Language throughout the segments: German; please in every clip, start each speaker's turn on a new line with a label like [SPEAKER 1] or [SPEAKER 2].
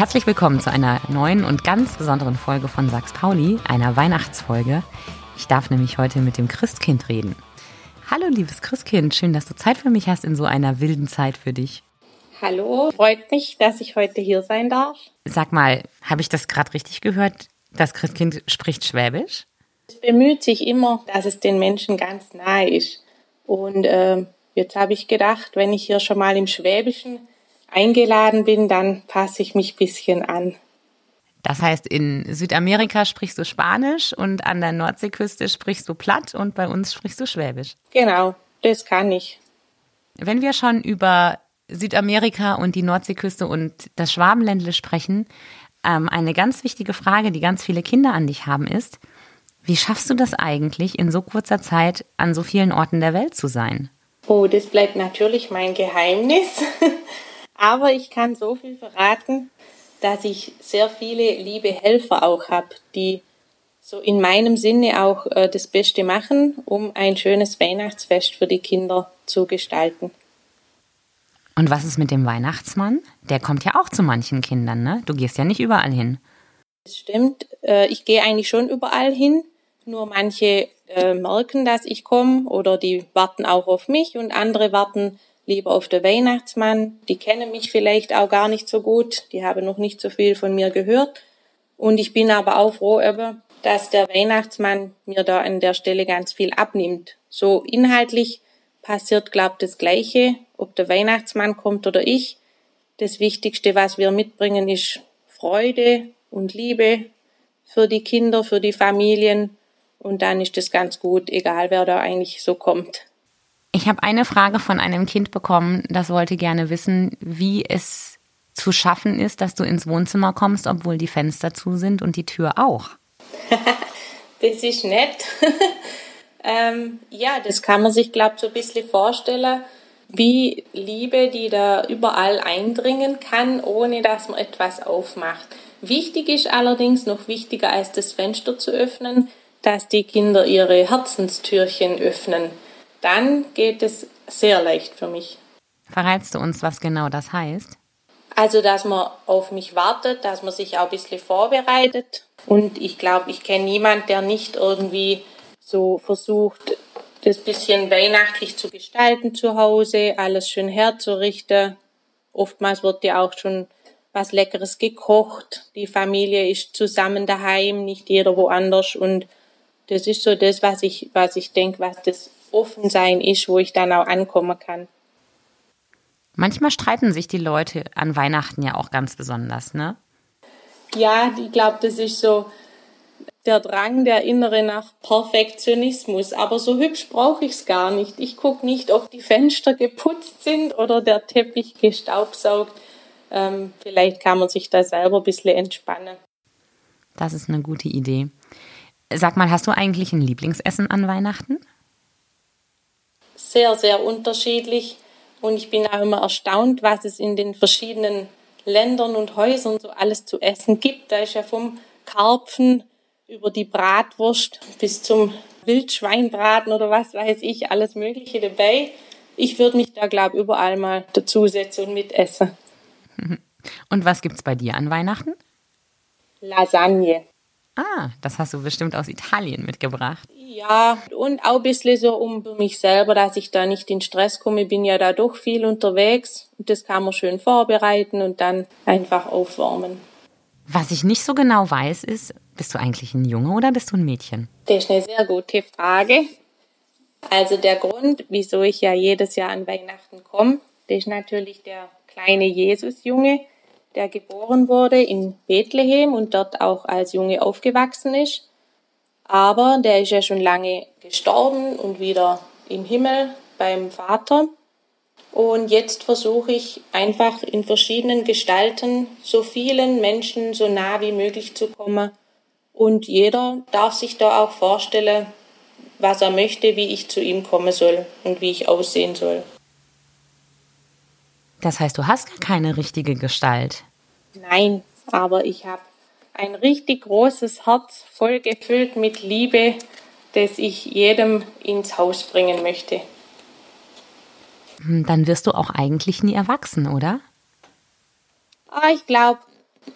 [SPEAKER 1] Herzlich willkommen zu einer neuen und ganz besonderen Folge von Sachs Pauli, einer Weihnachtsfolge. Ich darf nämlich heute mit dem Christkind reden. Hallo, liebes Christkind, schön, dass du Zeit für mich hast in so einer wilden Zeit für dich.
[SPEAKER 2] Hallo, freut mich, dass ich heute hier sein darf.
[SPEAKER 1] Sag mal, habe ich das gerade richtig gehört? Das Christkind spricht Schwäbisch?
[SPEAKER 2] Es bemüht sich immer, dass es den Menschen ganz nahe ist. Und äh, jetzt habe ich gedacht, wenn ich hier schon mal im Schwäbischen eingeladen bin, dann passe ich mich ein bisschen an.
[SPEAKER 1] Das heißt, in Südamerika sprichst du Spanisch und an der Nordseeküste sprichst du Platt und bei uns sprichst du Schwäbisch.
[SPEAKER 2] Genau, das kann ich.
[SPEAKER 1] Wenn wir schon über Südamerika und die Nordseeküste und das Schwabenländle sprechen, ähm, eine ganz wichtige Frage, die ganz viele Kinder an dich haben, ist, wie schaffst du das eigentlich, in so kurzer Zeit an so vielen Orten der Welt zu sein?
[SPEAKER 2] Oh, das bleibt natürlich mein Geheimnis. Aber ich kann so viel verraten, dass ich sehr viele liebe Helfer auch habe, die so in meinem Sinne auch äh, das Beste machen, um ein schönes Weihnachtsfest für die Kinder zu gestalten.
[SPEAKER 1] Und was ist mit dem Weihnachtsmann? Der kommt ja auch zu manchen Kindern, ne? Du gehst ja nicht überall hin.
[SPEAKER 2] Das stimmt. Äh, ich gehe eigentlich schon überall hin. Nur manche äh, merken, dass ich komme oder die warten auch auf mich und andere warten lieber auf den Weihnachtsmann. Die kennen mich vielleicht auch gar nicht so gut, die haben noch nicht so viel von mir gehört. Und ich bin aber auch froh, dass der Weihnachtsmann mir da an der Stelle ganz viel abnimmt. So inhaltlich passiert, glaubt das Gleiche, ob der Weihnachtsmann kommt oder ich. Das Wichtigste, was wir mitbringen, ist Freude und Liebe für die Kinder, für die Familien. Und dann ist das ganz gut, egal wer da eigentlich so kommt.
[SPEAKER 1] Ich habe eine Frage von einem Kind bekommen, das wollte gerne wissen, wie es zu schaffen ist, dass du ins Wohnzimmer kommst, obwohl die Fenster zu sind und die Tür auch.
[SPEAKER 2] das ist nett. ähm, ja, das kann man sich, glaube ich, so ein bisschen vorstellen, wie Liebe, die da überall eindringen kann, ohne dass man etwas aufmacht. Wichtig ist allerdings, noch wichtiger als das Fenster zu öffnen, dass die Kinder ihre Herzenstürchen öffnen dann geht es sehr leicht für mich.
[SPEAKER 1] Verrätst du uns, was genau das heißt?
[SPEAKER 2] Also, dass man auf mich wartet, dass man sich auch ein bisschen vorbereitet. Und ich glaube, ich kenne niemanden, der nicht irgendwie so versucht, das bisschen weihnachtlich zu gestalten zu Hause, alles schön herzurichten. Oftmals wird ja auch schon was Leckeres gekocht. Die Familie ist zusammen daheim, nicht jeder woanders. Und das ist so das, was ich, was ich denke, was das offen sein ist, wo ich dann auch ankommen kann.
[SPEAKER 1] Manchmal streiten sich die Leute an Weihnachten ja auch ganz besonders, ne?
[SPEAKER 2] Ja, ich glaube, das ist so der Drang, der innere nach Perfektionismus. Aber so hübsch brauche ich es gar nicht. Ich gucke nicht, ob die Fenster geputzt sind oder der Teppich gestaubsaugt. Ähm, vielleicht kann man sich da selber ein bisschen entspannen.
[SPEAKER 1] Das ist eine gute Idee. Sag mal, hast du eigentlich ein Lieblingsessen an Weihnachten?
[SPEAKER 2] Sehr, sehr unterschiedlich. Und ich bin auch immer erstaunt, was es in den verschiedenen Ländern und Häusern so alles zu essen gibt. Da ist ja vom Karpfen über die Bratwurst bis zum Wildschweinbraten oder was weiß ich, alles Mögliche dabei. Ich würde mich da, glaube ich, überall mal dazusetzen und mitessen.
[SPEAKER 1] Und was gibt's bei dir an Weihnachten?
[SPEAKER 2] Lasagne.
[SPEAKER 1] Ah, das hast du bestimmt aus Italien mitgebracht.
[SPEAKER 2] Ja, und auch ein bisschen so um mich selber, dass ich da nicht in Stress komme. Ich bin ja da doch viel unterwegs. Und das kann man schön vorbereiten und dann einfach aufwärmen.
[SPEAKER 1] Was ich nicht so genau weiß, ist, bist du eigentlich ein Junge oder bist du ein Mädchen?
[SPEAKER 2] Das ist eine sehr gute Frage. Also der Grund, wieso ich ja jedes Jahr an Weihnachten komme, das ist natürlich der kleine Jesusjunge, der geboren wurde in Bethlehem und dort auch als Junge aufgewachsen ist. Aber der ist ja schon lange gestorben und wieder im Himmel beim Vater. Und jetzt versuche ich einfach in verschiedenen Gestalten so vielen Menschen so nah wie möglich zu kommen. Und jeder darf sich da auch vorstellen, was er möchte, wie ich zu ihm kommen soll und wie ich aussehen soll.
[SPEAKER 1] Das heißt, du hast gar keine richtige Gestalt.
[SPEAKER 2] Nein, aber ich habe ein richtig großes Herz voll gefüllt mit Liebe, das ich jedem ins Haus bringen möchte.
[SPEAKER 1] Hm, dann wirst du auch eigentlich nie erwachsen, oder?
[SPEAKER 2] Ah, ich glaube,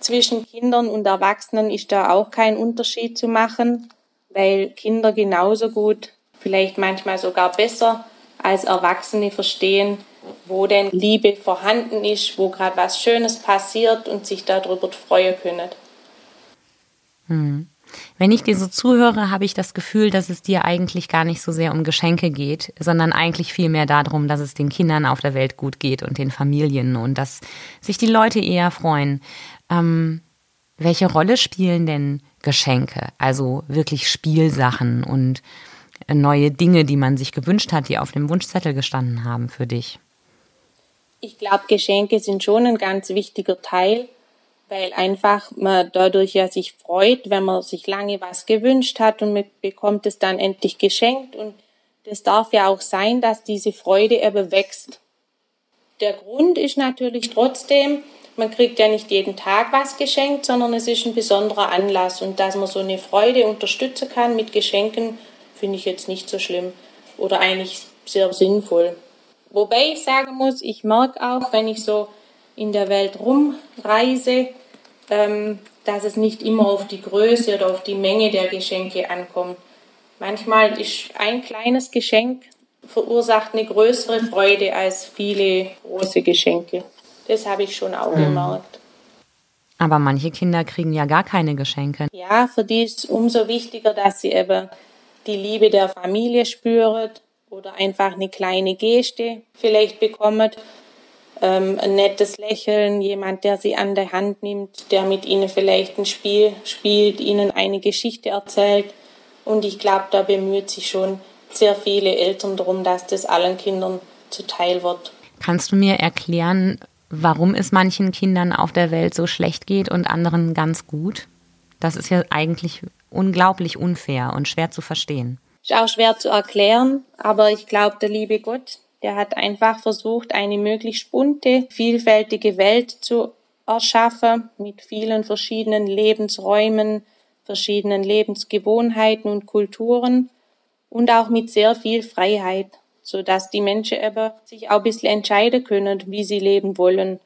[SPEAKER 2] Zwischen Kindern und Erwachsenen ist da auch kein Unterschied zu machen, weil Kinder genauso gut, vielleicht manchmal sogar besser als Erwachsene verstehen, wo denn Liebe vorhanden ist, wo gerade was Schönes passiert und sich darüber freuen können.
[SPEAKER 1] Hm. Wenn ich dir so zuhöre, habe ich das Gefühl, dass es dir eigentlich gar nicht so sehr um Geschenke geht, sondern eigentlich vielmehr darum, dass es den Kindern auf der Welt gut geht und den Familien und dass sich die Leute eher freuen. Ähm, welche Rolle spielen denn Geschenke? Also wirklich Spielsachen und neue Dinge, die man sich gewünscht hat, die auf dem Wunschzettel gestanden haben für dich?
[SPEAKER 2] Ich glaube, Geschenke sind schon ein ganz wichtiger Teil weil einfach man dadurch ja sich freut, wenn man sich lange was gewünscht hat und man bekommt es dann endlich geschenkt und das darf ja auch sein, dass diese Freude eben wächst. Der Grund ist natürlich trotzdem, man kriegt ja nicht jeden Tag was geschenkt, sondern es ist ein besonderer Anlass und dass man so eine Freude unterstützen kann mit Geschenken, finde ich jetzt nicht so schlimm oder eigentlich sehr sinnvoll. Wobei ich sagen muss, ich merke auch, wenn ich so in der Welt rumreise, ähm, dass es nicht immer auf die Größe oder auf die Menge der Geschenke ankommt. Manchmal ist ein kleines Geschenk verursacht eine größere Freude als viele große Geschenke. Das habe ich schon auch mhm. gemerkt.
[SPEAKER 1] Aber manche Kinder kriegen ja gar keine Geschenke.
[SPEAKER 2] Ja, für die ist es umso wichtiger, dass sie eben die Liebe der Familie spüren oder einfach eine kleine Geste vielleicht bekommen ähm, ein nettes Lächeln, jemand, der sie an der Hand nimmt, der mit ihnen vielleicht ein Spiel spielt, ihnen eine Geschichte erzählt. Und ich glaube, da bemüht sich schon sehr viele Eltern darum, dass das allen Kindern zuteil wird.
[SPEAKER 1] Kannst du mir erklären, warum es manchen Kindern auf der Welt so schlecht geht und anderen ganz gut? Das ist ja eigentlich unglaublich unfair und schwer zu verstehen.
[SPEAKER 2] Ist auch schwer zu erklären, aber ich glaube, der liebe Gott, der hat einfach versucht, eine möglichst bunte, vielfältige Welt zu erschaffen mit vielen verschiedenen Lebensräumen, verschiedenen Lebensgewohnheiten und Kulturen und auch mit sehr viel Freiheit, so dass die Menschen eben sich auch ein bisschen entscheiden können, wie sie leben wollen.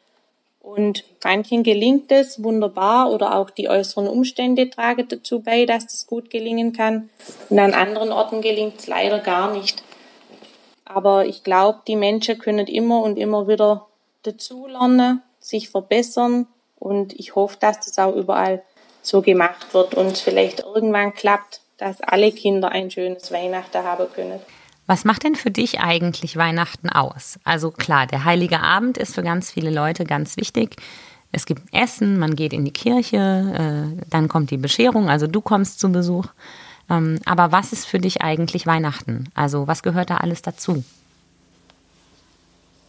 [SPEAKER 2] Und manchen gelingt es wunderbar oder auch die äußeren Umstände tragen dazu bei, dass das gut gelingen kann. Und an anderen Orten gelingt es leider gar nicht. Aber ich glaube, die Menschen können immer und immer wieder dazulernen, sich verbessern und ich hoffe, dass das auch überall so gemacht wird und vielleicht irgendwann klappt, dass alle Kinder ein schönes Weihnachten haben können.
[SPEAKER 1] Was macht denn für dich eigentlich Weihnachten aus? Also klar, der heilige Abend ist für ganz viele Leute ganz wichtig. Es gibt Essen, man geht in die Kirche, äh, dann kommt die Bescherung, also du kommst zu Besuch. Ähm, aber was ist für dich eigentlich Weihnachten? Also was gehört da alles dazu?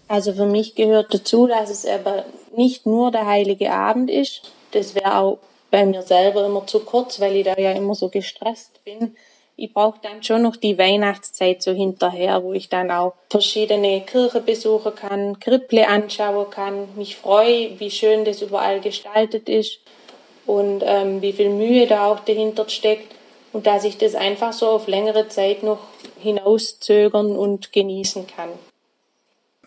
[SPEAKER 2] Also für mich gehört dazu, dass es aber nicht nur der heilige Abend ist. Das wäre auch bei mir selber immer zu kurz, weil ich da ja immer so gestresst bin. Ich brauche dann schon noch die Weihnachtszeit so hinterher, wo ich dann auch verschiedene Kirchen besuchen kann, Kriple anschauen kann, mich freue, wie schön das überall gestaltet ist und ähm, wie viel Mühe da auch dahinter steckt und dass ich das einfach so auf längere Zeit noch hinauszögern und genießen kann.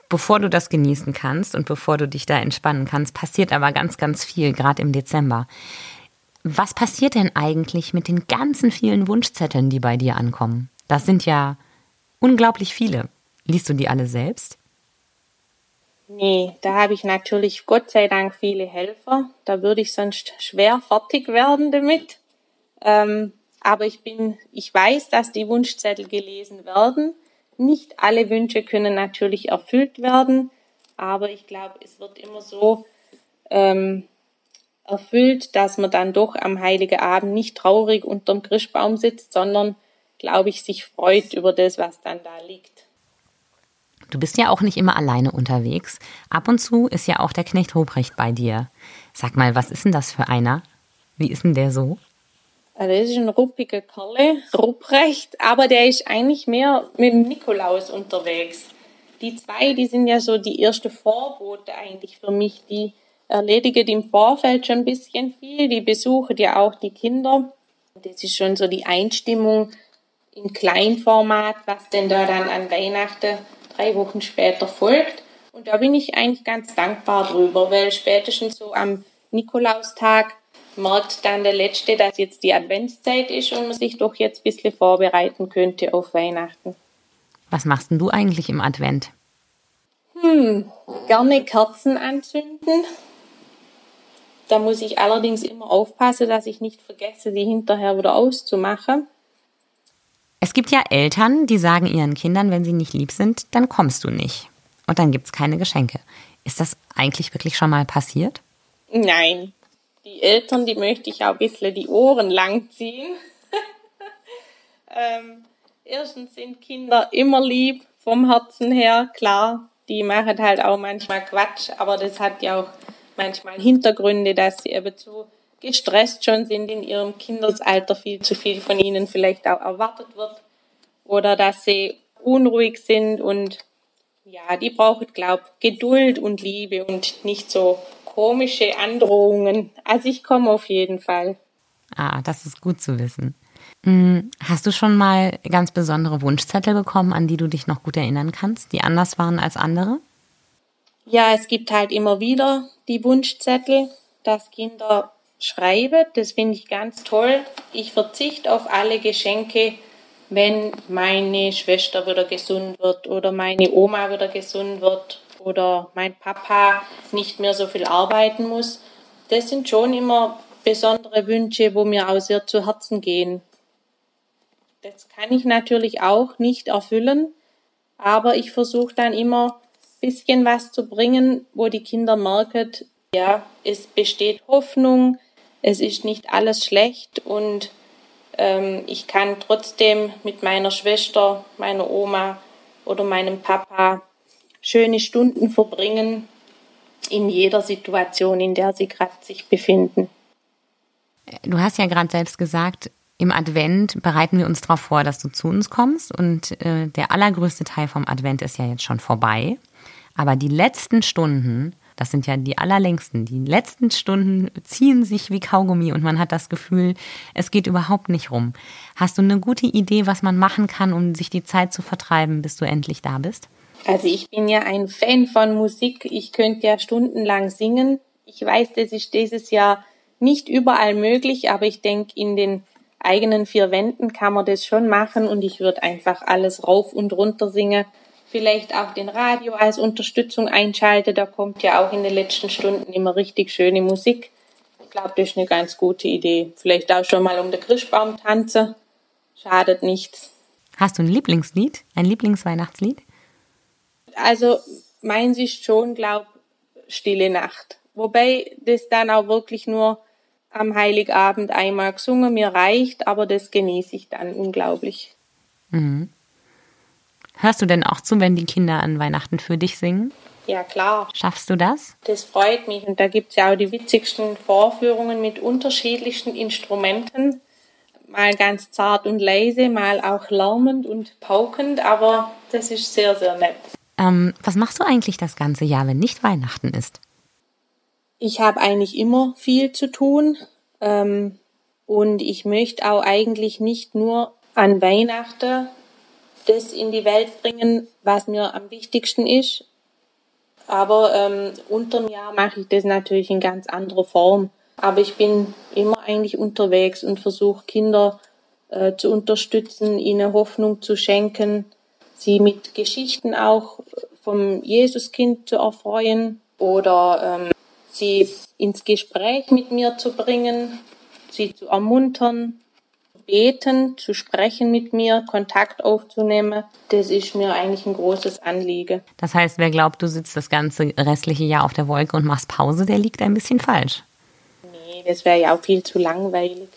[SPEAKER 1] Bevor du das genießen kannst und bevor du dich da entspannen kannst, passiert aber ganz, ganz viel, gerade im Dezember. Was passiert denn eigentlich mit den ganzen vielen Wunschzetteln, die bei dir ankommen? Das sind ja unglaublich viele. Liest du die alle selbst?
[SPEAKER 2] Nee, da habe ich natürlich Gott sei Dank viele Helfer. Da würde ich sonst schwer fertig werden damit. Ähm, aber ich bin, ich weiß, dass die Wunschzettel gelesen werden. Nicht alle Wünsche können natürlich erfüllt werden, aber ich glaube, es wird immer so ähm, erfüllt, dass man dann doch am Heiligen Abend nicht traurig unterm Christbaum sitzt, sondern, glaube ich, sich freut über das, was dann da liegt.
[SPEAKER 1] Du bist ja auch nicht immer alleine unterwegs. Ab und zu ist ja auch der Knecht Ruprecht bei dir. Sag mal, was ist denn das für einer? Wie ist denn der so?
[SPEAKER 2] Also das ist ein ruppiger Kerle, Rupprecht, aber der ist eigentlich mehr mit dem Nikolaus unterwegs. Die zwei, die sind ja so die erste Vorbote eigentlich für mich. Die erledigen im Vorfeld schon ein bisschen viel. Die besuchen ja auch die Kinder. Das ist schon so die Einstimmung in Kleinformat, was denn da dann an Weihnachten drei Wochen später folgt. Und da bin ich eigentlich ganz dankbar drüber, weil spätestens so am Nikolaustag merkt dann der Letzte, dass jetzt die Adventszeit ist und man sich doch jetzt ein bisschen vorbereiten könnte auf Weihnachten.
[SPEAKER 1] Was machst denn du eigentlich im Advent?
[SPEAKER 2] Hm, gerne Kerzen anzünden. Da muss ich allerdings immer aufpassen, dass ich nicht vergesse, die hinterher wieder auszumachen.
[SPEAKER 1] Es gibt ja Eltern, die sagen ihren Kindern, wenn sie nicht lieb sind, dann kommst du nicht. Und dann gibt es keine Geschenke. Ist das eigentlich wirklich schon mal passiert?
[SPEAKER 2] Nein. Die Eltern, die möchte ich auch ein bisschen die Ohren lang ziehen. ähm, erstens sind Kinder immer lieb vom Herzen her, klar. Die machen halt auch manchmal Quatsch, aber das hat ja auch manchmal Hintergründe, dass sie eben zu gestresst schon sind in ihrem Kindesalter, viel zu viel von ihnen vielleicht auch erwartet wird oder dass sie unruhig sind und ja, die brauchen, glaub, Geduld und Liebe und nicht so komische Androhungen. Also ich komme auf jeden Fall.
[SPEAKER 1] Ah, das ist gut zu wissen. Hm, hast du schon mal ganz besondere Wunschzettel bekommen, an die du dich noch gut erinnern kannst, die anders waren als andere?
[SPEAKER 2] Ja, es gibt halt immer wieder die Wunschzettel, dass Kinder schreiben. Das finde ich ganz toll. Ich verzichte auf alle Geschenke, wenn meine Schwester wieder gesund wird oder meine Oma wieder gesund wird oder mein Papa nicht mehr so viel arbeiten muss. Das sind schon immer besondere Wünsche, wo mir auch sehr zu Herzen gehen. Das kann ich natürlich auch nicht erfüllen, aber ich versuche dann immer bisschen was zu bringen, wo die Kinder merken, ja, es besteht Hoffnung, es ist nicht alles schlecht und ähm, ich kann trotzdem mit meiner Schwester, meiner Oma oder meinem Papa schöne Stunden verbringen in jeder Situation, in der sie gerade sich befinden.
[SPEAKER 1] Du hast ja gerade selbst gesagt, im Advent bereiten wir uns darauf vor, dass du zu uns kommst und äh, der allergrößte Teil vom Advent ist ja jetzt schon vorbei. Aber die letzten Stunden das sind ja die allerlängsten. Die letzten Stunden ziehen sich wie Kaugummi und man hat das Gefühl, es geht überhaupt nicht rum. Hast du eine gute Idee, was man machen kann, um sich die Zeit zu vertreiben, bis du endlich da bist?
[SPEAKER 2] Also ich bin ja ein Fan von Musik. Ich könnte ja stundenlang singen. Ich weiß, das ist dieses Jahr nicht überall möglich, aber ich denke, in den eigenen vier Wänden kann man das schon machen und ich würde einfach alles rauf und runter singen vielleicht auch den Radio als Unterstützung einschalte. Da kommt ja auch in den letzten Stunden immer richtig schöne Musik. Ich glaube, das ist eine ganz gute Idee. Vielleicht auch schon mal um den Christbaum tanzen. Schadet nichts.
[SPEAKER 1] Hast du ein Lieblingslied? Ein Lieblingsweihnachtslied?
[SPEAKER 2] Also meins ist schon, glaube Stille Nacht. Wobei das dann auch wirklich nur am Heiligabend einmal gesungen mir reicht, aber das genieße ich dann unglaublich.
[SPEAKER 1] Mhm. Hörst du denn auch zu, wenn die Kinder an Weihnachten für dich singen?
[SPEAKER 2] Ja, klar.
[SPEAKER 1] Schaffst du das?
[SPEAKER 2] Das freut mich. Und da gibt es ja auch die witzigsten Vorführungen mit unterschiedlichsten Instrumenten. Mal ganz zart und leise, mal auch lärmend und paukend, aber das ist sehr, sehr nett.
[SPEAKER 1] Ähm, was machst du eigentlich das ganze Jahr, wenn nicht Weihnachten ist?
[SPEAKER 2] Ich habe eigentlich immer viel zu tun. Ähm, und ich möchte auch eigentlich nicht nur an Weihnachten das in die Welt bringen, was mir am wichtigsten ist. Aber ähm, unterm Jahr mache ich das natürlich in ganz anderer Form. Aber ich bin immer eigentlich unterwegs und versuche Kinder äh, zu unterstützen, ihnen Hoffnung zu schenken, sie mit Geschichten auch vom Jesuskind zu erfreuen oder ähm, sie ins Gespräch mit mir zu bringen, sie zu ermuntern beten, zu sprechen mit mir, Kontakt aufzunehmen, das ist mir eigentlich ein großes Anliegen.
[SPEAKER 1] Das heißt, wer glaubt, du sitzt das ganze restliche Jahr auf der Wolke und machst Pause, der liegt ein bisschen falsch.
[SPEAKER 2] Nee, das wäre ja auch viel zu langweilig.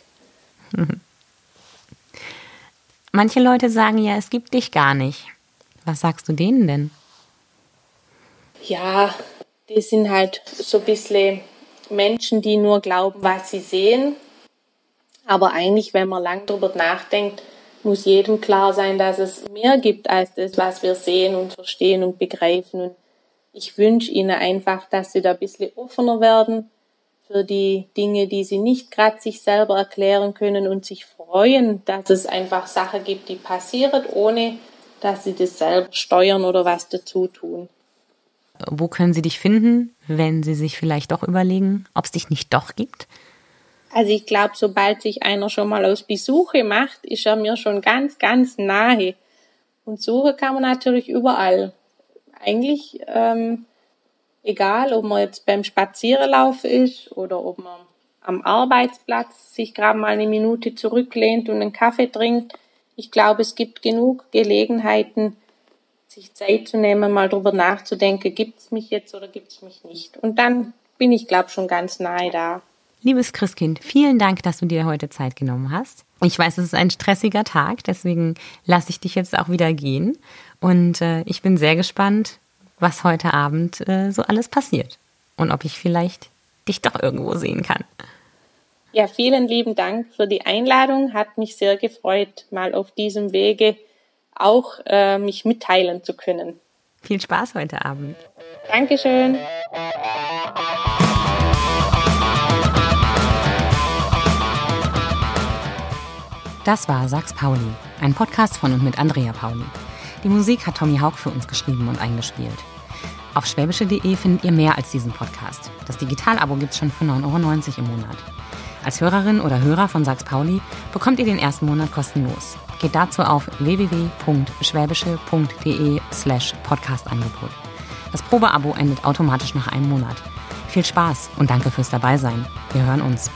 [SPEAKER 1] Manche Leute sagen ja, es gibt dich gar nicht. Was sagst du denen denn?
[SPEAKER 2] Ja, die sind halt so ein bisschen Menschen, die nur glauben, was sie sehen aber eigentlich, wenn man lang darüber nachdenkt, muss jedem klar sein, dass es mehr gibt als das, was wir sehen und verstehen und begreifen. Und ich wünsche ihnen einfach, dass sie da ein bisschen offener werden für die Dinge, die sie nicht gerade sich selber erklären können und sich freuen, dass es einfach Sachen gibt, die passieren, ohne dass sie das selber steuern oder was dazu tun.
[SPEAKER 1] wo können sie dich finden, wenn sie sich vielleicht doch überlegen, ob es dich nicht doch gibt?
[SPEAKER 2] Also ich glaube, sobald sich einer schon mal aus Besuche macht, ist er mir schon ganz, ganz nahe. Und suchen kann man natürlich überall. Eigentlich ähm, egal, ob man jetzt beim Spazierenlaufen ist oder ob man am Arbeitsplatz sich gerade mal eine Minute zurücklehnt und einen Kaffee trinkt. Ich glaube, es gibt genug Gelegenheiten, sich Zeit zu nehmen, mal drüber nachzudenken, gibt es mich jetzt oder gibt es mich nicht. Und dann bin ich, glaube schon ganz nahe da.
[SPEAKER 1] Liebes Christkind, vielen Dank, dass du dir heute Zeit genommen hast. Ich weiß, es ist ein stressiger Tag, deswegen lasse ich dich jetzt auch wieder gehen. Und äh, ich bin sehr gespannt, was heute Abend äh, so alles passiert. Und ob ich vielleicht dich doch irgendwo sehen kann.
[SPEAKER 2] Ja, vielen lieben Dank für die Einladung. Hat mich sehr gefreut, mal auf diesem Wege auch äh, mich mitteilen zu können.
[SPEAKER 1] Viel Spaß heute Abend.
[SPEAKER 2] Dankeschön.
[SPEAKER 1] Das war Sachs Pauli, ein Podcast von und mit Andrea Pauli. Die Musik hat Tommy Haug für uns geschrieben und eingespielt. Auf schwäbische.de findet ihr mehr als diesen Podcast. Das Digitalabo gibt es schon für 9,90 Euro im Monat. Als Hörerin oder Hörer von Sachs Pauli bekommt ihr den ersten Monat kostenlos. Geht dazu auf www.schwäbische.de slash Podcastangebot. Das Probeabo endet automatisch nach einem Monat. Viel Spaß und danke fürs Dabeisein. Wir hören uns.